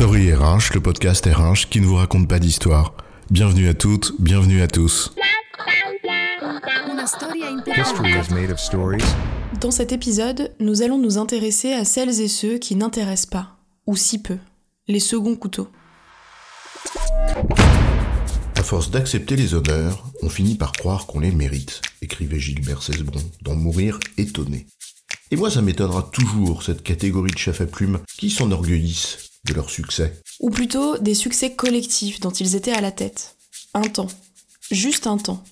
Story RH, le podcast RH qui ne vous raconte pas d'histoire. Bienvenue à toutes, bienvenue à tous. Dans cet épisode, nous allons nous intéresser à celles et ceux qui n'intéressent pas, ou si peu, les seconds couteaux. À force d'accepter les honneurs, on finit par croire qu'on les mérite, écrivait Gilbert Cesbron dans Mourir étonné. Et moi, ça m'étonnera toujours, cette catégorie de chefs à plumes qui s'enorgueillissent de leur succès. Ou plutôt des succès collectifs dont ils étaient à la tête. Un temps. Juste un temps.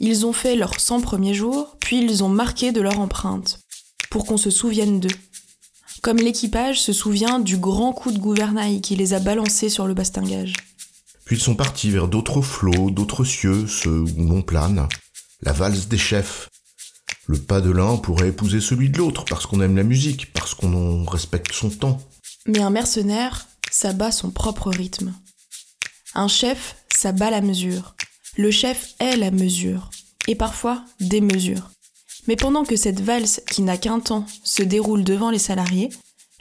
Ils ont fait leurs 100 premiers jours, puis ils ont marqué de leur empreinte, pour qu'on se souvienne d'eux. Comme l'équipage se souvient du grand coup de gouvernail qui les a balancés sur le bastingage. Puis ils sont partis vers d'autres flots, d'autres cieux, ceux où l'on plane. La valse des chefs. Le pas de l'un pourrait épouser celui de l'autre parce qu'on aime la musique, parce qu'on respecte son temps. Mais un mercenaire, ça bat son propre rythme. Un chef, ça bat la mesure. Le chef est la mesure, et parfois des mesures. Mais pendant que cette valse, qui n'a qu'un temps, se déroule devant les salariés,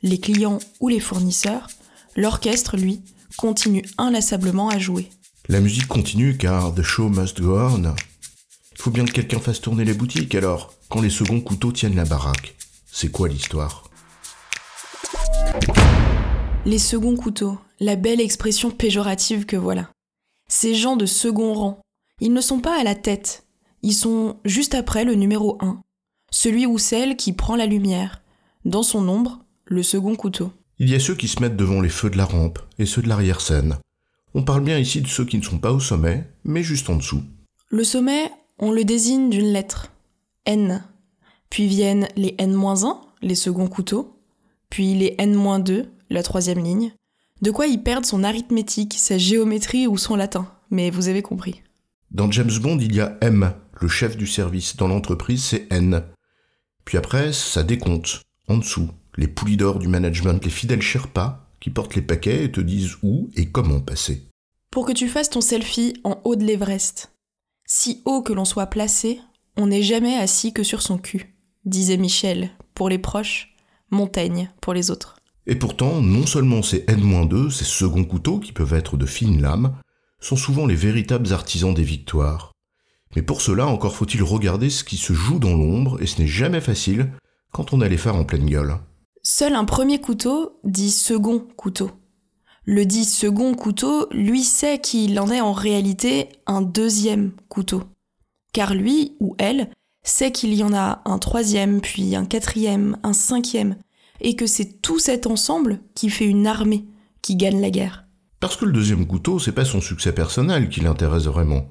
les clients ou les fournisseurs, l'orchestre, lui, continue inlassablement à jouer. La musique continue car the show must go on. Faut bien que quelqu'un fasse tourner les boutiques alors, quand les seconds couteaux tiennent la baraque. C'est quoi l'histoire? Les seconds couteaux, la belle expression péjorative que voilà. Ces gens de second rang, ils ne sont pas à la tête, ils sont juste après le numéro 1, celui ou celle qui prend la lumière, dans son ombre, le second couteau. Il y a ceux qui se mettent devant les feux de la rampe et ceux de l'arrière-scène. On parle bien ici de ceux qui ne sont pas au sommet, mais juste en dessous. Le sommet, on le désigne d'une lettre, N. Puis viennent les N-1, les seconds couteaux, puis les N-2, la troisième ligne. De quoi y perdre son arithmétique, sa géométrie ou son latin, mais vous avez compris. Dans James Bond, il y a M, le chef du service. Dans l'entreprise, c'est N. Puis après, ça décompte, en dessous. Les poulies d'or du management, les fidèles Sherpas, qui portent les paquets et te disent où et comment passer. Pour que tu fasses ton selfie en haut de l'Everest. Si haut que l'on soit placé, on n'est jamais assis que sur son cul, disait Michel, pour les proches, Montaigne pour les autres. Et pourtant, non seulement ces N-2, ces seconds couteaux qui peuvent être de fines lames, sont souvent les véritables artisans des victoires. Mais pour cela, encore faut-il regarder ce qui se joue dans l'ombre, et ce n'est jamais facile quand on a les phares en pleine gueule. Seul un premier couteau dit second couteau. Le dit second couteau, lui sait qu'il en est en réalité un deuxième couteau. Car lui ou elle sait qu'il y en a un troisième, puis un quatrième, un cinquième, et que c'est tout cet ensemble qui fait une armée qui gagne la guerre. Parce que le deuxième couteau, c'est pas son succès personnel qui l'intéresse vraiment.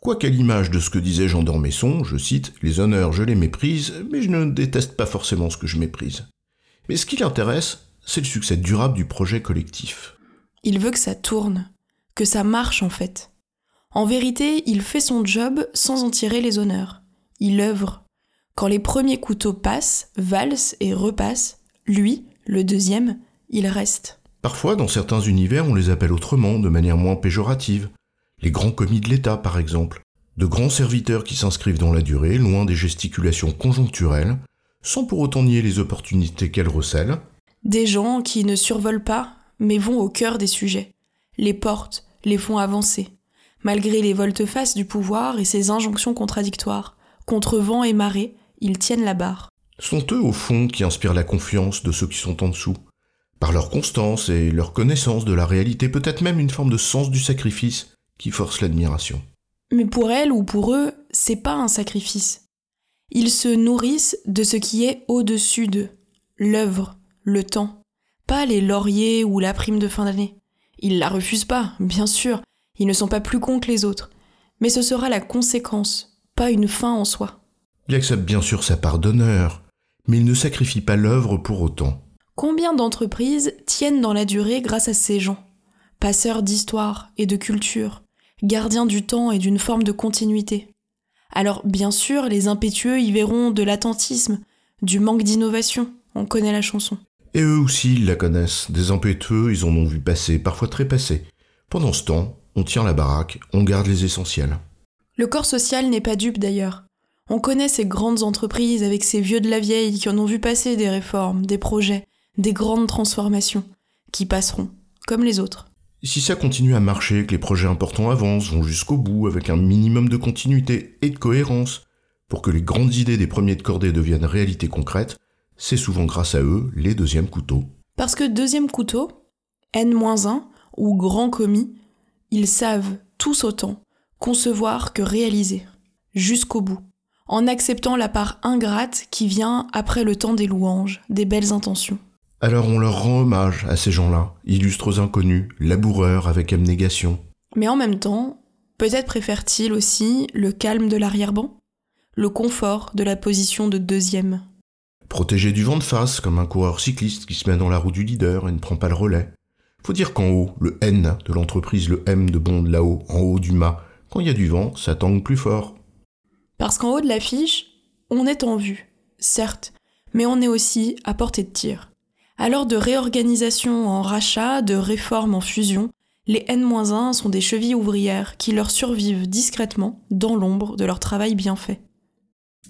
Quoiqu'à l'image de ce que disait Jean d'Ormesson, je cite, Les honneurs, je les méprise, mais je ne déteste pas forcément ce que je méprise. Mais ce qui l'intéresse, c'est le succès durable du projet collectif. Il veut que ça tourne, que ça marche en fait. En vérité, il fait son job sans en tirer les honneurs. Il œuvre. Quand les premiers couteaux passent, valsent et repassent, lui, le deuxième, il reste. Parfois, dans certains univers, on les appelle autrement, de manière moins péjorative. Les grands commis de l'État, par exemple. De grands serviteurs qui s'inscrivent dans la durée, loin des gesticulations conjoncturelles, sans pour autant nier les opportunités qu'elles recèlent. Des gens qui ne survolent pas, mais vont au cœur des sujets, les portent, les font avancer, malgré les volte-face du pouvoir et ses injonctions contradictoires. Contre vent et marée, ils tiennent la barre. Sont eux, au fond, qui inspirent la confiance de ceux qui sont en dessous. Par leur constance et leur connaissance de la réalité, peut-être même une forme de sens du sacrifice qui force l'admiration. Mais pour elles ou pour eux, c'est pas un sacrifice. Ils se nourrissent de ce qui est au-dessus d'eux, l'œuvre, le temps, pas les lauriers ou la prime de fin d'année. Ils la refusent pas, bien sûr, ils ne sont pas plus cons que les autres, mais ce sera la conséquence, pas une fin en soi. Il accepte bien sûr sa part d'honneur, mais il ne sacrifie pas l'œuvre pour autant. Combien d'entreprises tiennent dans la durée grâce à ces gens? Passeurs d'histoire et de culture, gardiens du temps et d'une forme de continuité. Alors bien sûr, les impétueux y verront de l'attentisme, du manque d'innovation, on connaît la chanson. Et eux aussi, ils la connaissent. Des impétueux, ils en ont vu passer, parfois très passer. Pendant ce temps, on tient la baraque, on garde les essentiels. Le corps social n'est pas dupe d'ailleurs. On connaît ces grandes entreprises avec ces vieux de la vieille qui en ont vu passer des réformes, des projets, des grandes transformations, qui passeront, comme les autres. Si ça continue à marcher, que les projets importants avancent, vont jusqu'au bout, avec un minimum de continuité et de cohérence, pour que les grandes idées des premiers de cordée deviennent réalité concrète, c'est souvent grâce à eux les deuxièmes couteaux. Parce que deuxième couteau, N-1 ou grand commis, ils savent tous autant concevoir que réaliser, jusqu'au bout, en acceptant la part ingrate qui vient après le temps des louanges, des belles intentions. Alors on leur rend hommage à ces gens-là, illustres inconnus, laboureurs avec abnégation. Mais en même temps, peut-être préfèrent-ils aussi le calme de l'arrière-ban, le confort de la position de deuxième. Protégé du vent de face, comme un coureur cycliste qui se met dans la roue du leader et ne prend pas le relais. Faut dire qu'en haut, le N de l'entreprise, le M de bond là-haut, en haut du mât, quand il y a du vent, ça tangue plus fort. Parce qu'en haut de l'affiche, on est en vue, certes, mais on est aussi à portée de tir. Alors de réorganisation en rachat, de réforme en fusion, les N-1 sont des chevilles ouvrières qui leur survivent discrètement dans l'ombre de leur travail bien fait.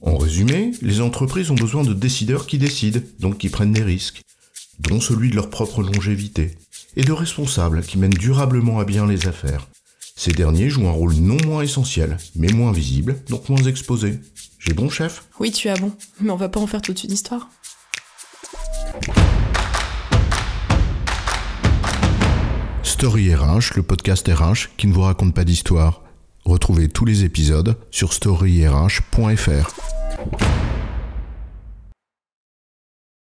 En résumé, les entreprises ont besoin de décideurs qui décident, donc qui prennent des risques, dont celui de leur propre longévité, et de responsables qui mènent durablement à bien les affaires. Ces derniers jouent un rôle non moins essentiel, mais moins visible, donc moins exposé. J'ai bon chef? Oui, tu as bon, mais on va pas en faire toute une histoire. Story RH, le podcast RH qui ne vous raconte pas d'histoire. Retrouvez tous les épisodes sur storyrh.fr.